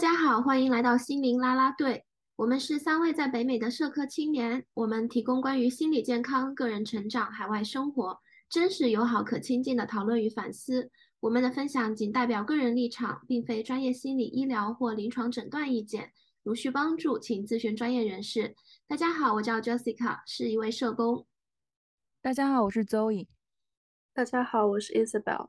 家好，欢迎来到心灵啦啦队。我们是三位在北美的社科青年，我们提供关于心理健康、个人成长、海外生活真实、友好、可亲近的讨论与反思。我们的分享仅代表个人立场，并非专业心理医疗或临床诊断意见。如需帮助，请咨询专业人士。大家好，我叫 Jessica，是一位社工。大家好，我是 Zoe。大家好，我是 Isabel。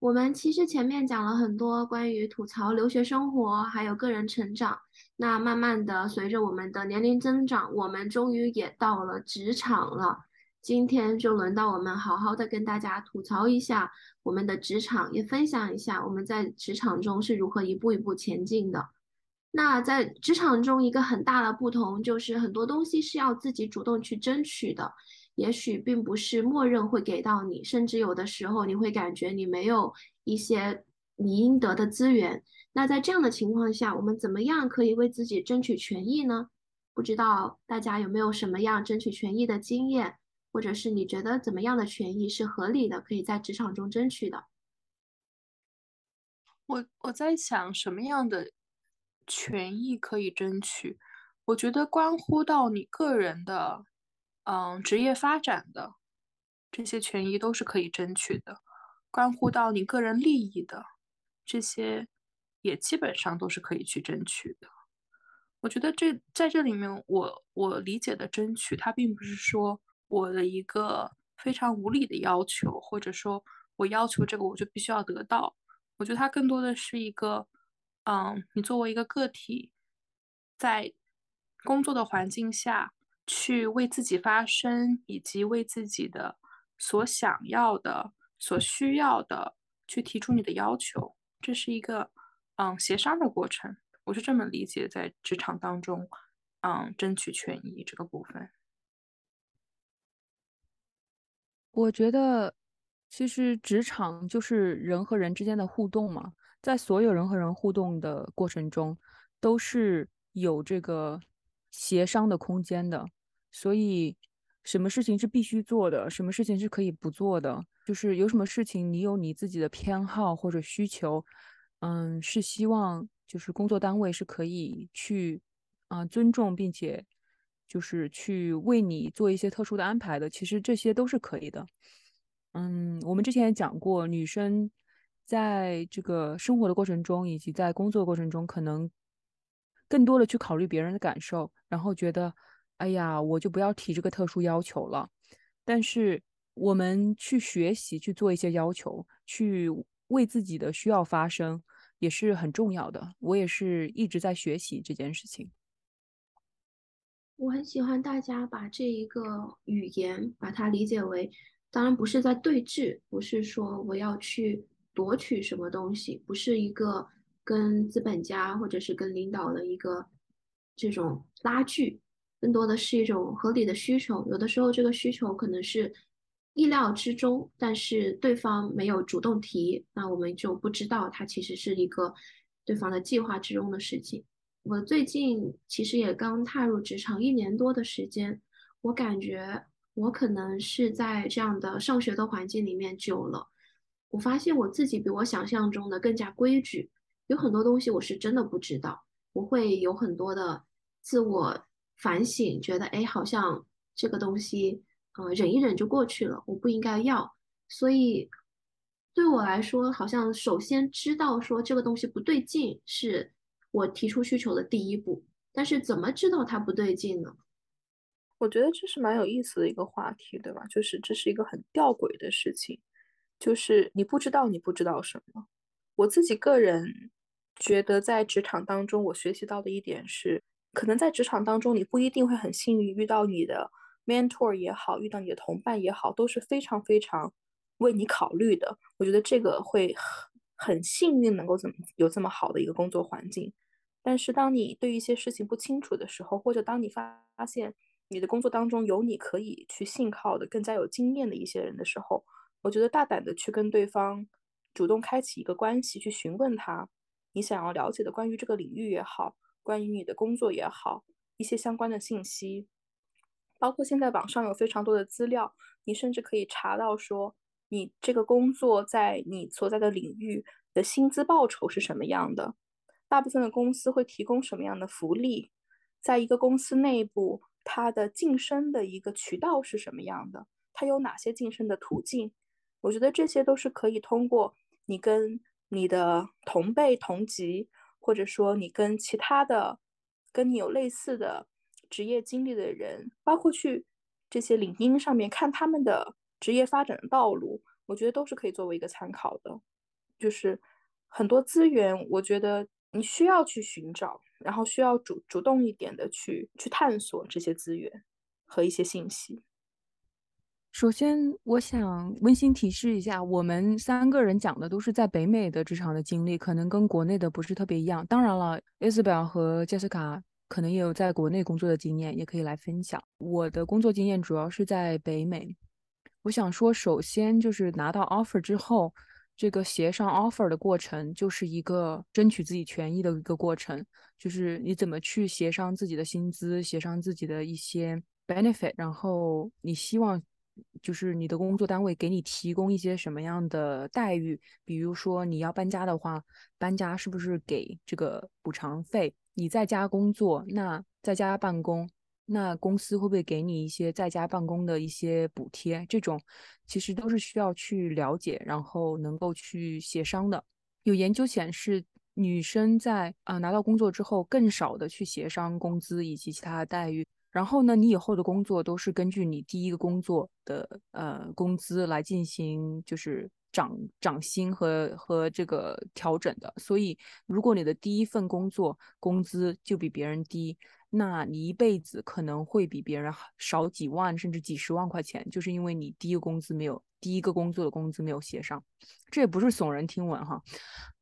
我们其实前面讲了很多关于吐槽留学生活，还有个人成长。那慢慢的，随着我们的年龄增长，我们终于也到了职场了。今天就轮到我们好好的跟大家吐槽一下我们的职场，也分享一下我们在职场中是如何一步一步前进的。那在职场中，一个很大的不同就是很多东西是要自己主动去争取的。也许并不是默认会给到你，甚至有的时候你会感觉你没有一些你应得的资源。那在这样的情况下，我们怎么样可以为自己争取权益呢？不知道大家有没有什么样争取权益的经验，或者是你觉得怎么样的权益是合理的，可以在职场中争取的？我我在想什么样的权益可以争取？我觉得关乎到你个人的。嗯，职业发展的这些权益都是可以争取的，关乎到你个人利益的这些也基本上都是可以去争取的。我觉得这在这里面，我我理解的争取，它并不是说我的一个非常无理的要求，或者说我要求这个我就必须要得到。我觉得它更多的是一个，嗯，你作为一个个体，在工作的环境下。去为自己发声，以及为自己的所想要的、所需要的去提出你的要求，这是一个嗯协商的过程。我是这么理解，在职场当中，嗯，争取权益这个部分。我觉得，其实职场就是人和人之间的互动嘛，在所有人和人互动的过程中，都是有这个协商的空间的。所以，什么事情是必须做的，什么事情是可以不做的，就是有什么事情你有你自己的偏好或者需求，嗯，是希望就是工作单位是可以去啊尊重，并且就是去为你做一些特殊的安排的。其实这些都是可以的。嗯，我们之前也讲过，女生在这个生活的过程中，以及在工作过程中，可能更多的去考虑别人的感受，然后觉得。哎呀，我就不要提这个特殊要求了。但是我们去学习，去做一些要求，去为自己的需要发声，也是很重要的。我也是一直在学习这件事情。我很喜欢大家把这一个语言，把它理解为，当然不是在对峙，不是说我要去夺取什么东西，不是一个跟资本家或者是跟领导的一个这种拉锯。更多的是一种合理的需求，有的时候这个需求可能是意料之中，但是对方没有主动提，那我们就不知道它其实是一个对方的计划之中的事情。我最近其实也刚踏入职场一年多的时间，我感觉我可能是在这样的上学的环境里面久了，我发现我自己比我想象中的更加规矩，有很多东西我是真的不知道，我会有很多的自我。反省，觉得哎，好像这个东西，嗯，忍一忍就过去了，我不应该要。所以对我来说，好像首先知道说这个东西不对劲，是我提出需求的第一步。但是怎么知道它不对劲呢？我觉得这是蛮有意思的一个话题，对吧？就是这是一个很吊诡的事情，就是你不知道你不知道什么。我自己个人觉得，在职场当中，我学习到的一点是。可能在职场当中，你不一定会很幸运遇到你的 mentor 也好，遇到你的同伴也好，都是非常非常为你考虑的。我觉得这个会很幸运，能够怎么有这么好的一个工作环境。但是当你对一些事情不清楚的时候，或者当你发发现你的工作当中有你可以去信靠的、更加有经验的一些人的时候，我觉得大胆的去跟对方主动开启一个关系，去询问他你想要了解的关于这个领域也好。关于你的工作也好，一些相关的信息，包括现在网上有非常多的资料，你甚至可以查到说你这个工作在你所在的领域的薪资报酬是什么样的，大部分的公司会提供什么样的福利，在一个公司内部，它的晋升的一个渠道是什么样的，它有哪些晋升的途径？我觉得这些都是可以通过你跟你的同辈同级，或者说你跟其他的跟你有类似的职业经历的人，包括去这些领英上面看他们的职业发展的道路，我觉得都是可以作为一个参考的。就是很多资源，我觉得你需要去寻找，然后需要主主动一点的去去探索这些资源和一些信息。首先，我想温馨提示一下，我们三个人讲的都是在北美的职场的经历，可能跟国内的不是特别一样。当然了，Isabel 和 Jessica 可能也有在国内工作的经验，也可以来分享。我的工作经验主要是在北美。我想说，首先就是拿到 offer 之后，这个协商 offer 的过程就是一个争取自己权益的一个过程，就是你怎么去协商自己的薪资，协商自己的一些 benefit，然后你希望。就是你的工作单位给你提供一些什么样的待遇？比如说你要搬家的话，搬家是不是给这个补偿费？你在家工作，那在家办公，那公司会不会给你一些在家办公的一些补贴？这种其实都是需要去了解，然后能够去协商的。有研究显示，女生在啊拿到工作之后，更少的去协商工资以及其他的待遇。然后呢，你以后的工作都是根据你第一个工作的呃工资来进行，就是涨涨薪和和这个调整的。所以，如果你的第一份工作工资就比别人低，那你一辈子可能会比别人少几万甚至几十万块钱，就是因为你第一个工资没有第一个工作的工资没有协商。这也不是耸人听闻哈，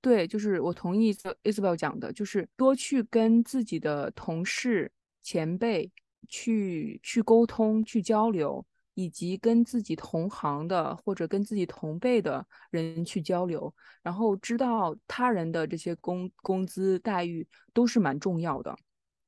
对，就是我同意 Isabel 讲的，就是多去跟自己的同事前辈。去去沟通、去交流，以及跟自己同行的或者跟自己同辈的人去交流，然后知道他人的这些工工资待遇都是蛮重要的。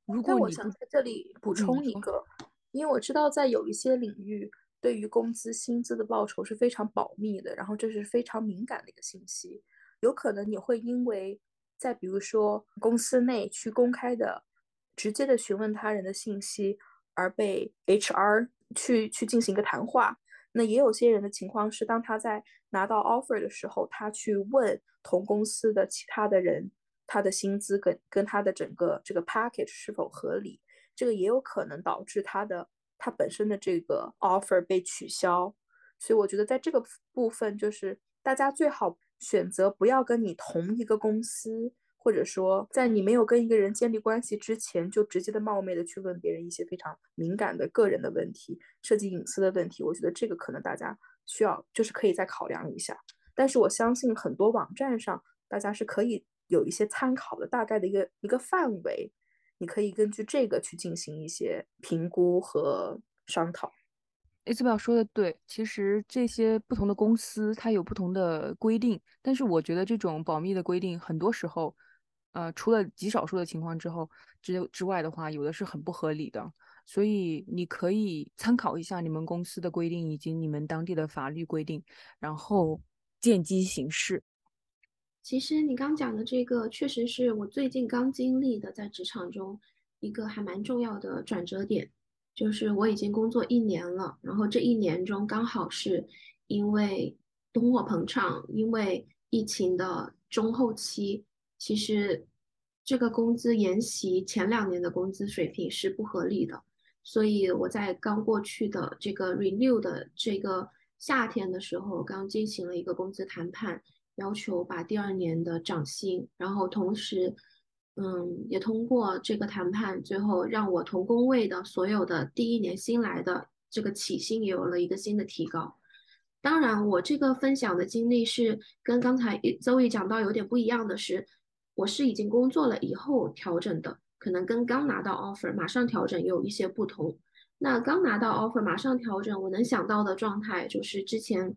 如果我想在这里补充一个，因为我知道在有一些领域，对于工资薪资的报酬是非常保密的，然后这是非常敏感的一个信息，有可能你会因为在比如说公司内去公开的。直接的询问他人的信息，而被 HR 去去进行一个谈话。那也有些人的情况是，当他在拿到 offer 的时候，他去问同公司的其他的人，他的薪资跟跟他的整个这个 package 是否合理，这个也有可能导致他的他本身的这个 offer 被取消。所以我觉得在这个部分，就是大家最好选择不要跟你同一个公司。或者说，在你没有跟一个人建立关系之前，就直接的冒昧的去问别人一些非常敏感的个人的问题，涉及隐私的问题，我觉得这个可能大家需要就是可以再考量一下。但是我相信很多网站上，大家是可以有一些参考的大概的一个一个范围，你可以根据这个去进行一些评估和商讨。A 字表说的对，其实这些不同的公司它有不同的规定，但是我觉得这种保密的规定很多时候。呃，除了极少数的情况之后之之外的话，有的是很不合理的，所以你可以参考一下你们公司的规定以及你们当地的法律规定，然后见机行事。其实你刚讲的这个，确实是我最近刚经历的，在职场中一个还蛮重要的转折点，就是我已经工作一年了，然后这一年中刚好是因为通货膨胀，因为疫情的中后期。其实，这个工资沿袭前两年的工资水平是不合理的，所以我在刚过去的这个 renew 的这个夏天的时候，刚进行了一个工资谈判，要求把第二年的涨薪，然后同时，嗯，也通过这个谈判，最后让我同工位的所有的第一年新来的这个起薪也有了一个新的提高。当然，我这个分享的经历是跟刚才 Zoe 讲到有点不一样的是。我是已经工作了以后调整的，可能跟刚拿到 offer 马上调整有一些不同。那刚拿到 offer 马上调整，我能想到的状态就是之前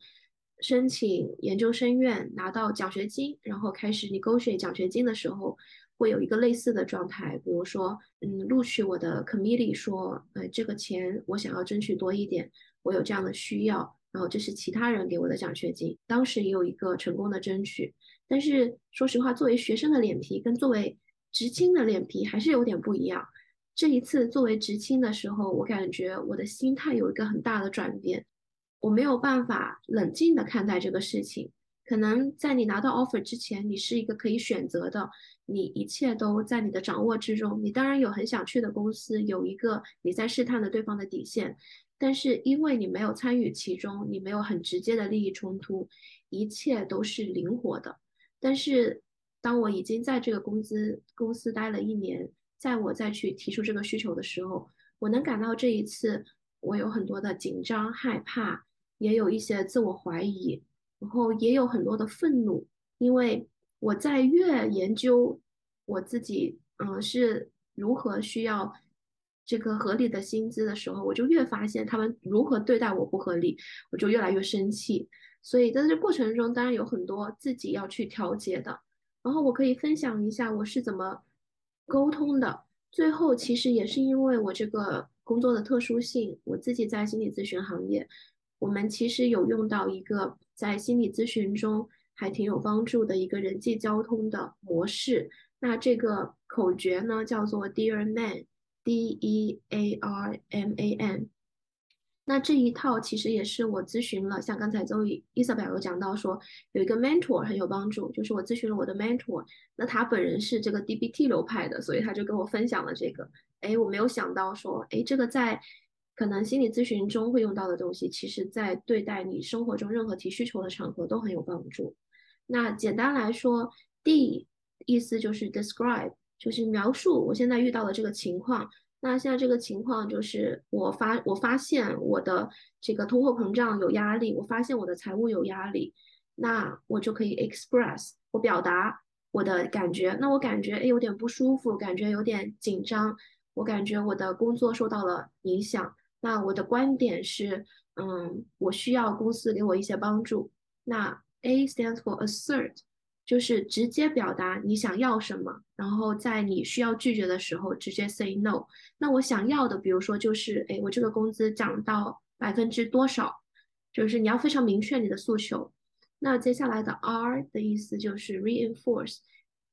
申请研究生院拿到奖学金，然后开始你勾选奖学金的时候，会有一个类似的状态，比如说，嗯，录取我的 committee 说，呃，这个钱我想要争取多一点，我有这样的需要，然后这是其他人给我的奖学金，当时也有一个成功的争取。但是说实话，作为学生的脸皮跟作为执青的脸皮还是有点不一样。这一次作为执青的时候，我感觉我的心态有一个很大的转变，我没有办法冷静的看待这个事情。可能在你拿到 offer 之前，你是一个可以选择的，你一切都在你的掌握之中。你当然有很想去的公司，有一个你在试探的对方的底线，但是因为你没有参与其中，你没有很直接的利益冲突，一切都是灵活的。但是当我已经在这个公司公司待了一年，在我再去提出这个需求的时候，我能感到这一次我有很多的紧张、害怕，也有一些自我怀疑。然后也有很多的愤怒，因为我在越研究我自己，嗯，是如何需要这个合理的薪资的时候，我就越发现他们如何对待我不合理，我就越来越生气。所以在这过程中，当然有很多自己要去调节的。然后我可以分享一下我是怎么沟通的。最后其实也是因为我这个工作的特殊性，我自己在心理咨询行业，我们其实有用到一个。在心理咨询中还挺有帮助的一个人际交通的模式。那这个口诀呢，叫做 Dear Man，D E A R M A N。那这一套其实也是我咨询了，像刚才周伊伊瑟贝尔有讲到说，有一个 mentor 很有帮助，就是我咨询了我的 mentor，那他本人是这个 DBT 流派的，所以他就跟我分享了这个。哎，我没有想到说，哎，这个在。可能心理咨询中会用到的东西，其实在对待你生活中任何提需求的场合都很有帮助。那简单来说，D 意思就是 describe，就是描述我现在遇到的这个情况。那现在这个情况就是我发我发现我的这个通货膨胀有压力，我发现我的财务有压力，那我就可以 express，我表达我的感觉。那我感觉哎有点不舒服，感觉有点紧张，我感觉我的工作受到了影响。那我的观点是，嗯，我需要公司给我一些帮助。那 A stands for assert，就是直接表达你想要什么，然后在你需要拒绝的时候直接 say no。那我想要的，比如说就是，哎，我这个工资涨到百分之多少，就是你要非常明确你的诉求。那接下来的 R 的意思就是 reinforce，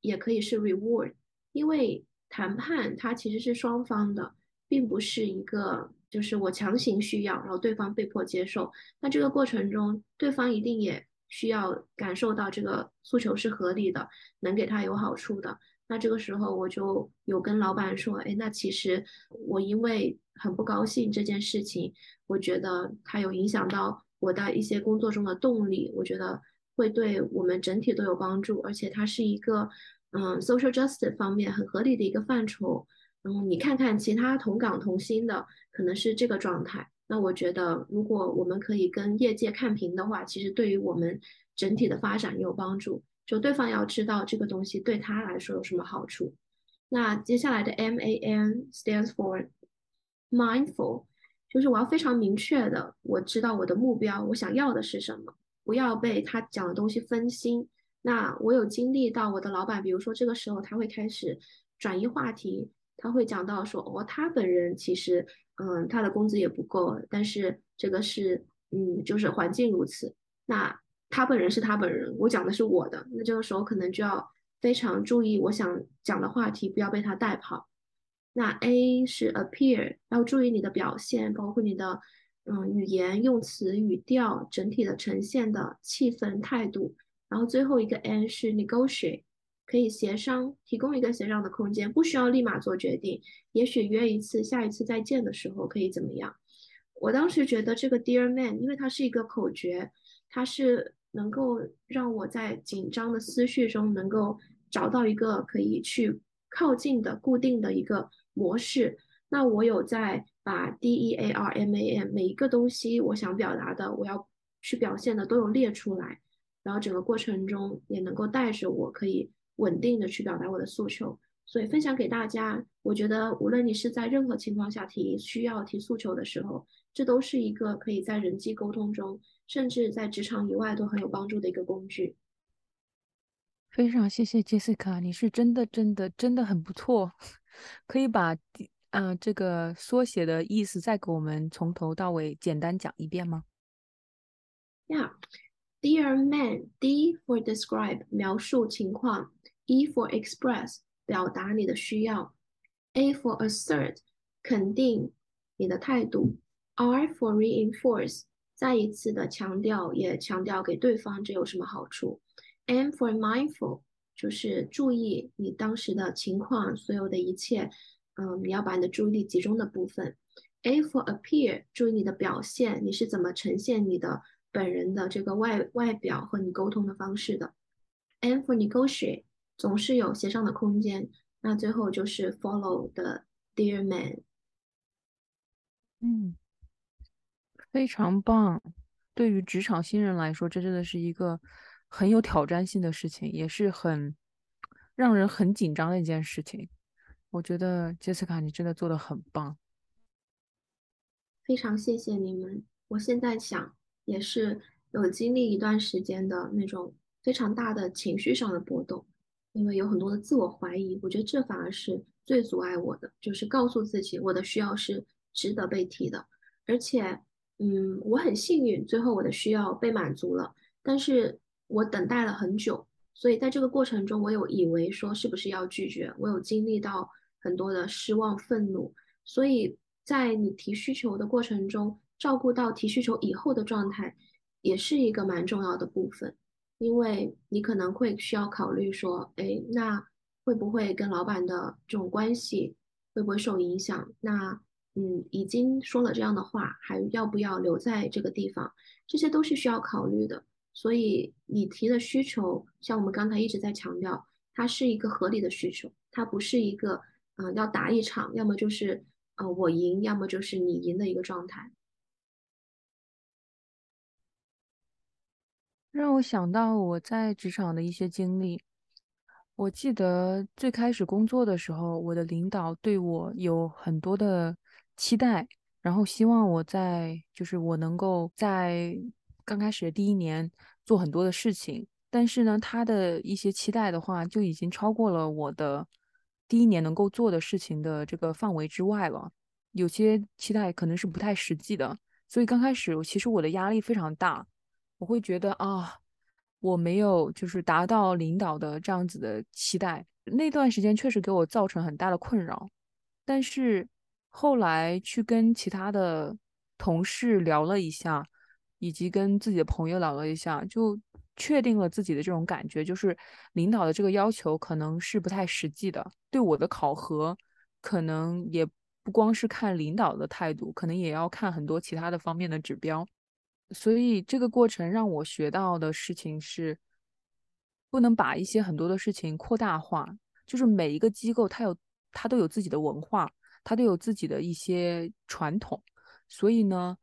也可以是 reward，因为谈判它其实是双方的，并不是一个。就是我强行需要，然后对方被迫接受。那这个过程中，对方一定也需要感受到这个诉求是合理的，能给他有好处的。那这个时候，我就有跟老板说：“哎，那其实我因为很不高兴这件事情，我觉得它有影响到我的一些工作中的动力，我觉得会对我们整体都有帮助，而且它是一个嗯 social justice 方面很合理的一个范畴。”然后你看看其他同岗同薪的，可能是这个状态。那我觉得，如果我们可以跟业界看平的话，其实对于我们整体的发展也有帮助。就对方要知道这个东西对他来说有什么好处。那接下来的 M A N stands for mindful，就是我要非常明确的，我知道我的目标，我想要的是什么，不要被他讲的东西分心。那我有经历到我的老板，比如说这个时候他会开始转移话题。他会讲到说，哦，他本人其实，嗯，他的工资也不够，但是这个是，嗯，就是环境如此。那他本人是他本人，我讲的是我的，那这个时候可能就要非常注意我想讲的话题，不要被他带跑。那 A 是 appear，要注意你的表现，包括你的，嗯，语言、用词、语调，整体的呈现的气氛、态度。然后最后一个 N 是 negotiate。可以协商，提供一个协商的空间，不需要立马做决定。也许约一次，下一次再见的时候可以怎么样？我当时觉得这个 Dear Man，因为它是一个口诀，它是能够让我在紧张的思绪中能够找到一个可以去靠近的固定的一个模式。那我有在把 D E A R M A M 每一个东西我想表达的，我要去表现的都有列出来，然后整个过程中也能够带着我可以。稳定的去表达我的诉求，所以分享给大家。我觉得无论你是在任何情况下提需要提诉求的时候，这都是一个可以在人际沟通中，甚至在职场以外都很有帮助的一个工具。非常谢谢 Jessica，你是真的真的真的很不错。可以把嗯这个缩写的意思再给我们从头到尾简单讲一遍吗？Yeah, dear man, D for describe 描述情况。E for express，表达你的需要；A for assert，肯定你的态度；R for reinforce，再一次的强调，也强调给对方这有什么好处；M for mindful，就是注意你当时的情况，所有的一切，嗯，你要把你的注意力集中的部分。A for appear，注意你的表现，你是怎么呈现你的本人的这个外外表和你沟通的方式的。N for negotiate，总是有协商的空间。那最后就是 follow 的 dear man。嗯，非常棒。对于职场新人来说，这真的是一个很有挑战性的事情，也是很让人很紧张的一件事情。我觉得杰斯卡，你真的做的很棒。非常谢谢你们。我现在想，也是有经历一段时间的那种非常大的情绪上的波动，因为有很多的自我怀疑。我觉得这反而是最阻碍我的，就是告诉自己我的需要是值得被提的。而且，嗯，我很幸运，最后我的需要被满足了。但是我等待了很久，所以在这个过程中，我有以为说是不是要拒绝，我有经历到很多的失望、愤怒，所以。在你提需求的过程中，照顾到提需求以后的状态，也是一个蛮重要的部分。因为你可能会需要考虑说，哎，那会不会跟老板的这种关系会不会受影响？那嗯，已经说了这样的话，还要不要留在这个地方？这些都是需要考虑的。所以你提的需求，像我们刚才一直在强调，它是一个合理的需求，它不是一个嗯要打一场，要么就是。呃，我赢，要么就是你赢的一个状态，让我想到我在职场的一些经历。我记得最开始工作的时候，我的领导对我有很多的期待，然后希望我在就是我能够在刚开始的第一年做很多的事情。但是呢，他的一些期待的话，就已经超过了我的。第一年能够做的事情的这个范围之外了，有些期待可能是不太实际的，所以刚开始其实我的压力非常大，我会觉得啊，我没有就是达到领导的这样子的期待，那段时间确实给我造成很大的困扰。但是后来去跟其他的同事聊了一下，以及跟自己的朋友聊了一下，就。确定了自己的这种感觉，就是领导的这个要求可能是不太实际的。对我的考核，可能也不光是看领导的态度，可能也要看很多其他的方面的指标。所以这个过程让我学到的事情是，不能把一些很多的事情扩大化。就是每一个机构，它有它都有自己的文化，它都有自己的一些传统。所以呢。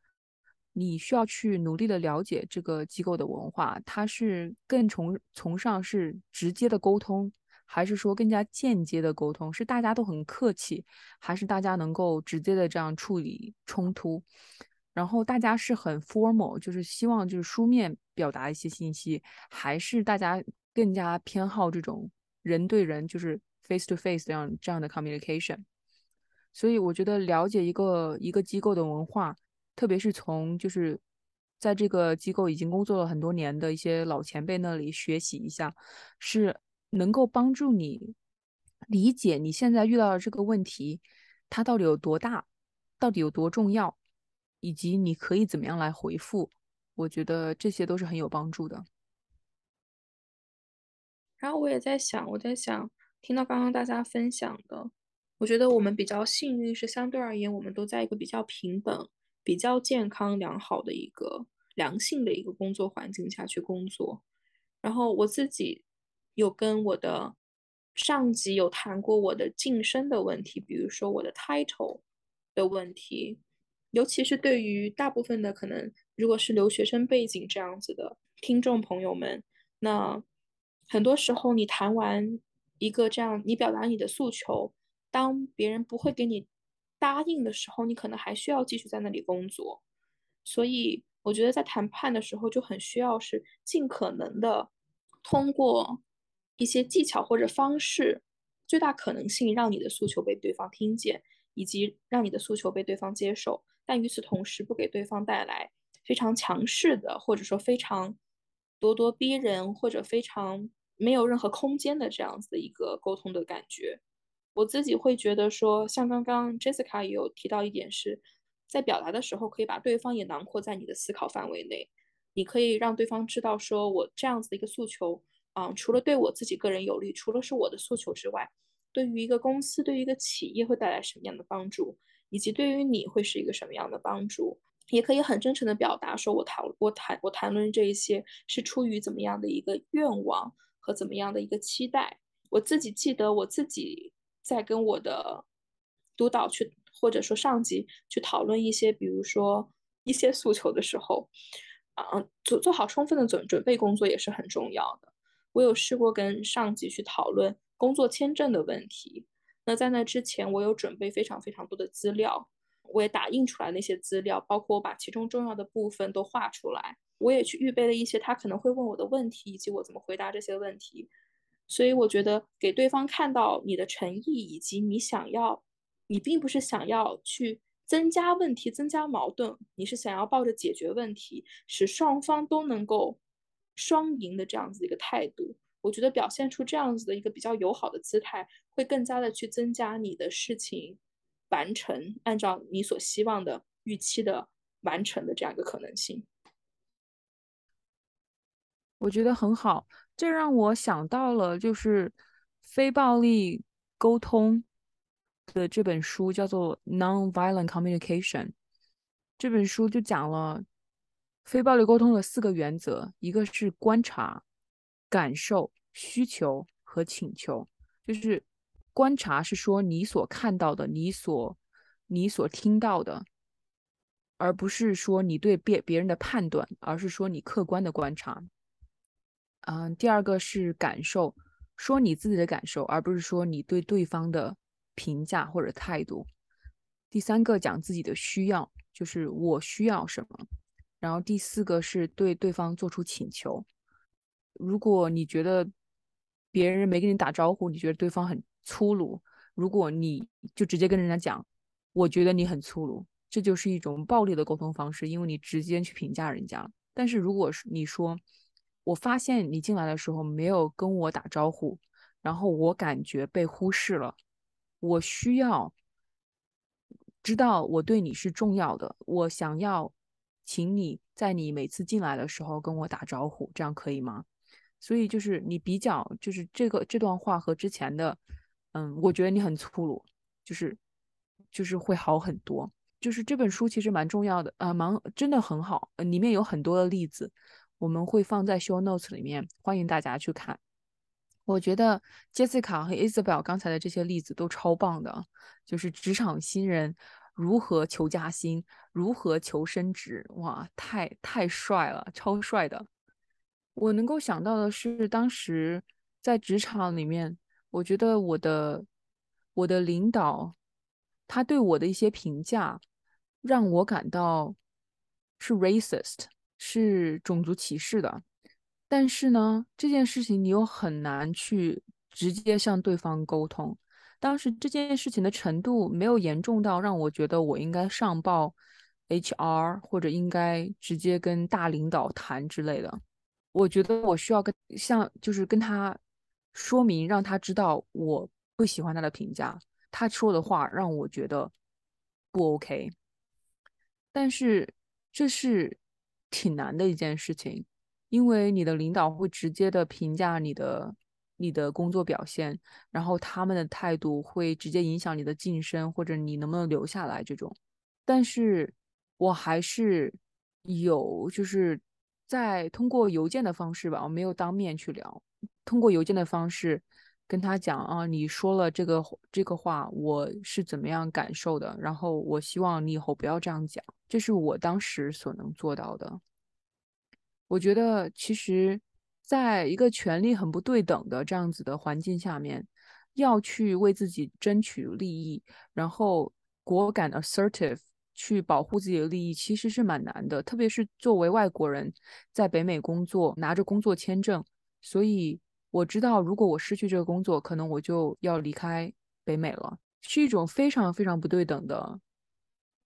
你需要去努力的了解这个机构的文化，它是更崇崇尚是直接的沟通，还是说更加间接的沟通？是大家都很客气，还是大家能够直接的这样处理冲突？然后大家是很 formal，就是希望就是书面表达一些信息，还是大家更加偏好这种人对人，就是 face to face 这样这样的 communication？所以我觉得了解一个一个机构的文化。特别是从就是在这个机构已经工作了很多年的一些老前辈那里学习一下，是能够帮助你理解你现在遇到的这个问题，它到底有多大，到底有多重要，以及你可以怎么样来回复。我觉得这些都是很有帮助的。然后我也在想，我在想，听到刚刚大家分享的，我觉得我们比较幸运，是相对而言，我们都在一个比较平等。比较健康良好的一个良性的一个工作环境下去工作，然后我自己有跟我的上级有谈过我的晋升的问题，比如说我的 title 的问题，尤其是对于大部分的可能如果是留学生背景这样子的听众朋友们，那很多时候你谈完一个这样，你表达你的诉求，当别人不会给你。答应的时候，你可能还需要继续在那里工作，所以我觉得在谈判的时候就很需要是尽可能的通过一些技巧或者方式，最大可能性让你的诉求被对方听见，以及让你的诉求被对方接受，但与此同时不给对方带来非常强势的或者说非常咄咄逼人或者非常没有任何空间的这样子的一个沟通的感觉。我自己会觉得说，像刚刚 Jessica 也有提到一点是，在表达的时候可以把对方也囊括在你的思考范围内，你可以让对方知道说我这样子的一个诉求，啊，除了对我自己个人有利，除了是我的诉求之外，对于一个公司、对于一个企业会带来什么样的帮助，以及对于你会是一个什么样的帮助，也可以很真诚的表达说，我讨我谈我谈论这一些是出于怎么样的一个愿望和怎么样的一个期待。我自己记得我自己。在跟我的督导去，或者说上级去讨论一些，比如说一些诉求的时候，啊，做做好充分的准准备工作也是很重要的。我有试过跟上级去讨论工作签证的问题，那在那之前，我有准备非常非常多的资料，我也打印出来那些资料，包括我把其中重要的部分都画出来，我也去预备了一些他可能会问我的问题，以及我怎么回答这些问题。所以我觉得给对方看到你的诚意，以及你想要，你并不是想要去增加问题、增加矛盾，你是想要抱着解决问题，使双方都能够双赢的这样子一个态度。我觉得表现出这样子的一个比较友好的姿态，会更加的去增加你的事情完成，按照你所希望的预期的完成的这样一个可能性。我觉得很好。这让我想到了，就是非暴力沟通的这本书，叫做《Non-Violent Communication》。这本书就讲了非暴力沟通的四个原则：一个是观察、感受、需求和请求。就是观察是说你所看到的、你所你所听到的，而不是说你对别别人的判断，而是说你客观的观察。嗯，第二个是感受，说你自己的感受，而不是说你对对方的评价或者态度。第三个讲自己的需要，就是我需要什么。然后第四个是对对方做出请求。如果你觉得别人没跟你打招呼，你觉得对方很粗鲁，如果你就直接跟人家讲，我觉得你很粗鲁，这就是一种暴力的沟通方式，因为你直接去评价人家。但是如果是你说，我发现你进来的时候没有跟我打招呼，然后我感觉被忽视了。我需要知道我对你是重要的，我想要请你在你每次进来的时候跟我打招呼，这样可以吗？所以就是你比较，就是这个这段话和之前的，嗯，我觉得你很粗鲁，就是就是会好很多。就是这本书其实蛮重要的啊，蛮真的很好，里面有很多的例子。我们会放在 show notes 里面，欢迎大家去看。我觉得 Jessica 和 Isabel 刚才的这些例子都超棒的，就是职场新人如何求加薪，如何求升职，哇，太太帅了，超帅的。我能够想到的是，当时在职场里面，我觉得我的我的领导他对我的一些评价，让我感到是 racist。是种族歧视的，但是呢，这件事情你又很难去直接向对方沟通。当时这件事情的程度没有严重到让我觉得我应该上报 HR 或者应该直接跟大领导谈之类的。我觉得我需要跟像就是跟他说明，让他知道我不喜欢他的评价，他说的话让我觉得不 OK。但是这是。挺难的一件事情，因为你的领导会直接的评价你的你的工作表现，然后他们的态度会直接影响你的晋升或者你能不能留下来这种。但是我还是有就是在通过邮件的方式吧，我没有当面去聊，通过邮件的方式跟他讲啊，你说了这个这个话，我是怎么样感受的，然后我希望你以后不要这样讲。这是我当时所能做到的。我觉得，其实，在一个权力很不对等的这样子的环境下面，要去为自己争取利益，然后果敢 assertive 去保护自己的利益，其实是蛮难的。特别是作为外国人，在北美工作，拿着工作签证，所以我知道，如果我失去这个工作，可能我就要离开北美了，是一种非常非常不对等的。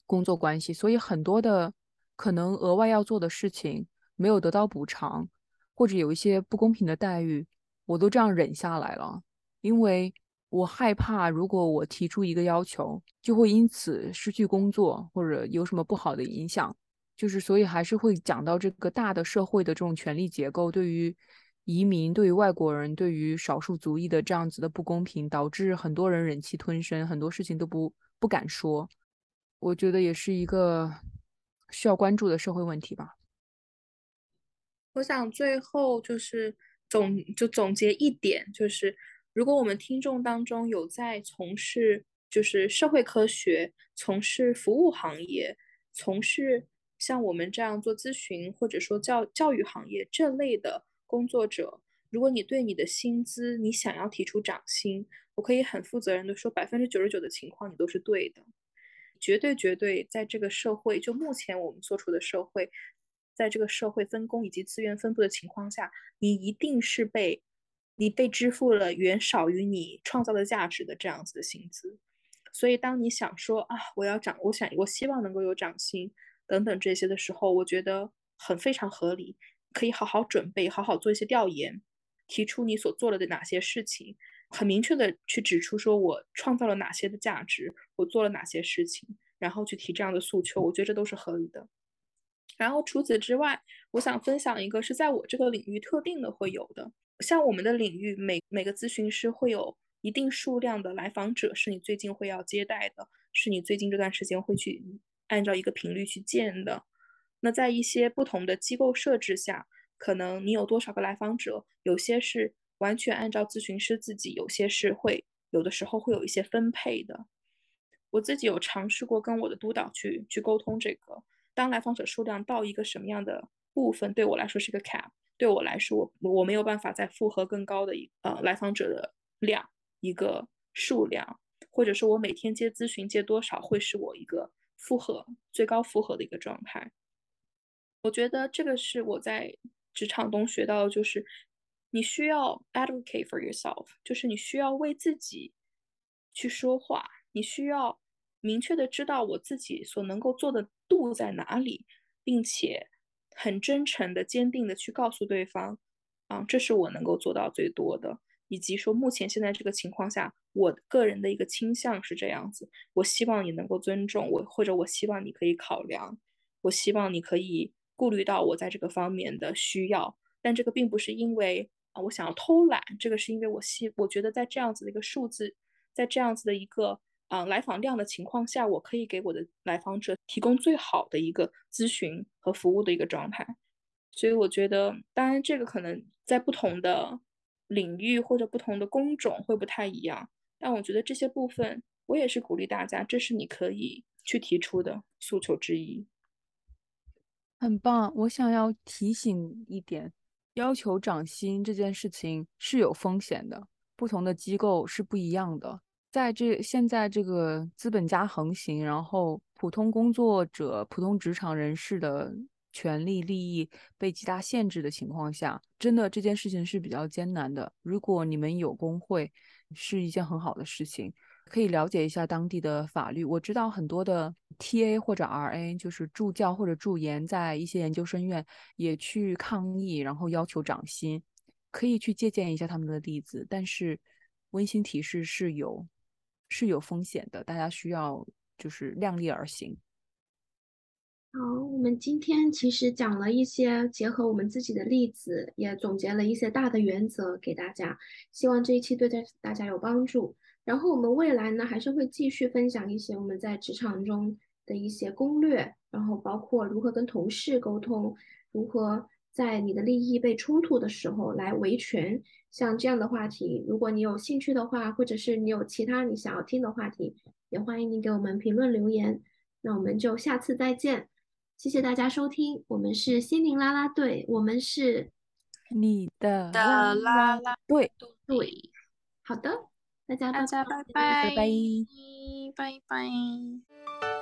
工作关系，所以很多的可能额外要做的事情没有得到补偿，或者有一些不公平的待遇，我都这样忍下来了，因为我害怕如果我提出一个要求，就会因此失去工作或者有什么不好的影响。就是所以还是会讲到这个大的社会的这种权力结构对于移民、对于外国人、对于少数族裔的这样子的不公平，导致很多人忍气吞声，很多事情都不不敢说。我觉得也是一个需要关注的社会问题吧。我想最后就是总就总结一点，就是如果我们听众当中有在从事就是社会科学、从事服务行业、从事像我们这样做咨询或者说教教育行业这类的工作者，如果你对你的薪资你想要提出涨薪，我可以很负责任的说，百分之九十九的情况你都是对的。绝对绝对，在这个社会，就目前我们所处的社会，在这个社会分工以及资源分布的情况下，你一定是被你被支付了远少于你创造的价值的这样子的薪资。所以，当你想说啊，我要涨，我想我希望能够有涨薪等等这些的时候，我觉得很非常合理，可以好好准备，好好做一些调研，提出你所做了的哪些事情。很明确的去指出，说我创造了哪些的价值，我做了哪些事情，然后去提这样的诉求，我觉得这都是合理的。然后除此之外，我想分享一个是在我这个领域特定的会有的，像我们的领域，每每个咨询师会有一定数量的来访者，是你最近会要接待的，是你最近这段时间会去按照一个频率去见的。那在一些不同的机构设置下，可能你有多少个来访者，有些是。完全按照咨询师自己，有些是会有的时候会有一些分配的。我自己有尝试过跟我的督导去去沟通这个，当来访者数量到一个什么样的部分，对我来说是个 cap，对我来说我我没有办法再负荷更高的一呃来访者的量一个数量，或者说我每天接咨询接多少会是我一个负荷最高负荷的一个状态。我觉得这个是我在职场中学到的，就是。你需要 advocate for yourself，就是你需要为自己去说话，你需要明确的知道我自己所能够做的度在哪里，并且很真诚的、坚定的去告诉对方，啊，这是我能够做到最多的，以及说目前现在这个情况下，我个人的一个倾向是这样子，我希望你能够尊重我，或者我希望你可以考量，我希望你可以顾虑到我在这个方面的需要，但这个并不是因为。啊，我想要偷懒，这个是因为我希我觉得在这样子的一个数字，在这样子的一个啊来访量的情况下，我可以给我的来访者提供最好的一个咨询和服务的一个状态。所以我觉得，当然这个可能在不同的领域或者不同的工种会不太一样，但我觉得这些部分我也是鼓励大家，这是你可以去提出的诉求之一。很棒，我想要提醒一点。要求涨薪这件事情是有风险的，不同的机构是不一样的。在这现在这个资本家横行，然后普通工作者、普通职场人士的权利利益被极大限制的情况下，真的这件事情是比较艰难的。如果你们有工会，是一件很好的事情。可以了解一下当地的法律。我知道很多的 TA 或者 RA，就是助教或者助研，在一些研究生院也去抗议，然后要求涨薪。可以去借鉴一下他们的例子。但是温馨提示是有是有风险的，大家需要就是量力而行。好，我们今天其实讲了一些结合我们自己的例子，也总结了一些大的原则给大家。希望这一期对大大家有帮助。然后我们未来呢，还是会继续分享一些我们在职场中的一些攻略，然后包括如何跟同事沟通，如何在你的利益被冲突的时候来维权，像这样的话题，如果你有兴趣的话，或者是你有其他你想要听的话题，也欢迎你给我们评论留言。那我们就下次再见，谢谢大家收听，我们是心灵啦啦队，我们是你的啦啦队对，好的。大家大家拜拜拜拜拜拜。